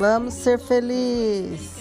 Vamos ser felizes.